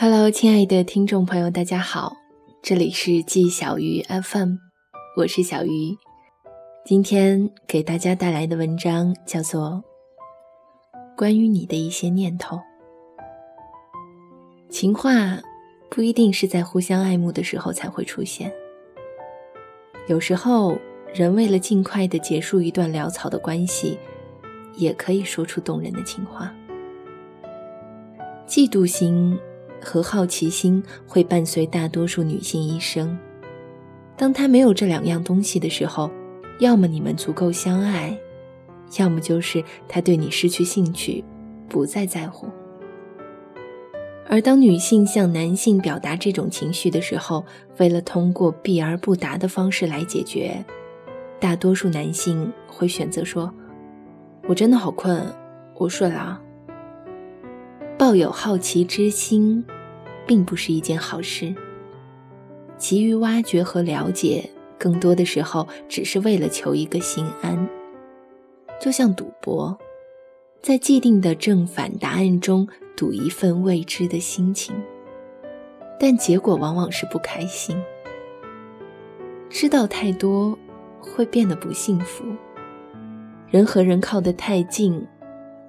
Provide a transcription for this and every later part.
Hello，亲爱的听众朋友，大家好，这里是季小鱼 FM，我是小鱼。今天给大家带来的文章叫做《关于你的一些念头》。情话不一定是在互相爱慕的时候才会出现，有时候人为了尽快的结束一段潦草的关系，也可以说出动人的情话。嫉妒心。和好奇心会伴随大多数女性一生。当她没有这两样东西的时候，要么你们足够相爱，要么就是她对你失去兴趣，不再在乎。而当女性向男性表达这种情绪的时候，为了通过避而不答的方式来解决，大多数男性会选择说：“我真的好困，我睡了。”抱有好奇之心，并不是一件好事。急于挖掘和了解，更多的时候只是为了求一个心安。就像赌博，在既定的正反答案中赌一份未知的心情，但结果往往是不开心。知道太多，会变得不幸福。人和人靠得太近。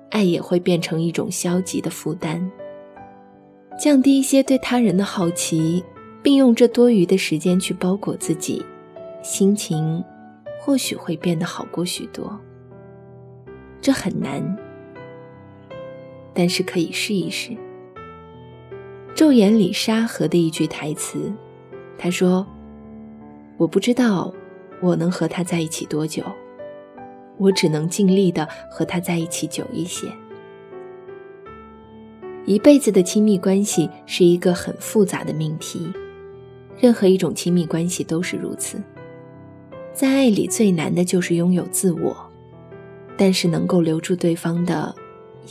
爱也会变成一种消极的负担。降低一些对他人的好奇，并用这多余的时间去包裹自己，心情或许会变得好过许多。这很难，但是可以试一试。《昼颜》里沙河的一句台词，他说：“我不知道我能和他在一起多久。”我只能尽力的和他在一起久一些。一辈子的亲密关系是一个很复杂的命题，任何一种亲密关系都是如此。在爱里最难的就是拥有自我，但是能够留住对方的，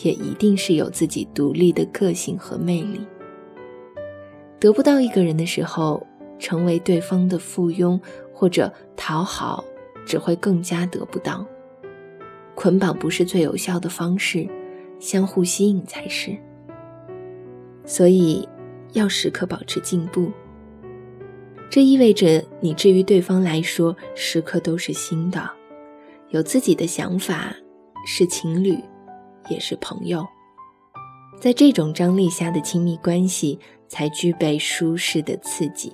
也一定是有自己独立的个性和魅力。得不到一个人的时候，成为对方的附庸或者讨好，只会更加得不到。捆绑不是最有效的方式，相互吸引才是。所以，要时刻保持进步。这意味着你至于对方来说，时刻都是新的，有自己的想法，是情侣，也是朋友。在这种张力下的亲密关系，才具备舒适的刺激。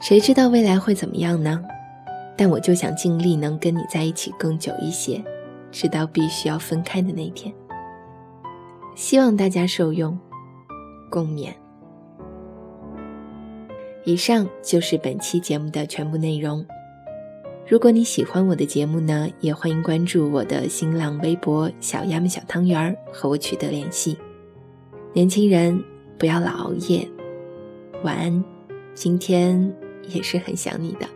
谁知道未来会怎么样呢？但我就想尽力能跟你在一起更久一些，直到必须要分开的那天。希望大家受用，共勉。以上就是本期节目的全部内容。如果你喜欢我的节目呢，也欢迎关注我的新浪微博“小鸭们小汤圆儿”和我取得联系。年轻人不要老熬夜，晚安。今天也是很想你的。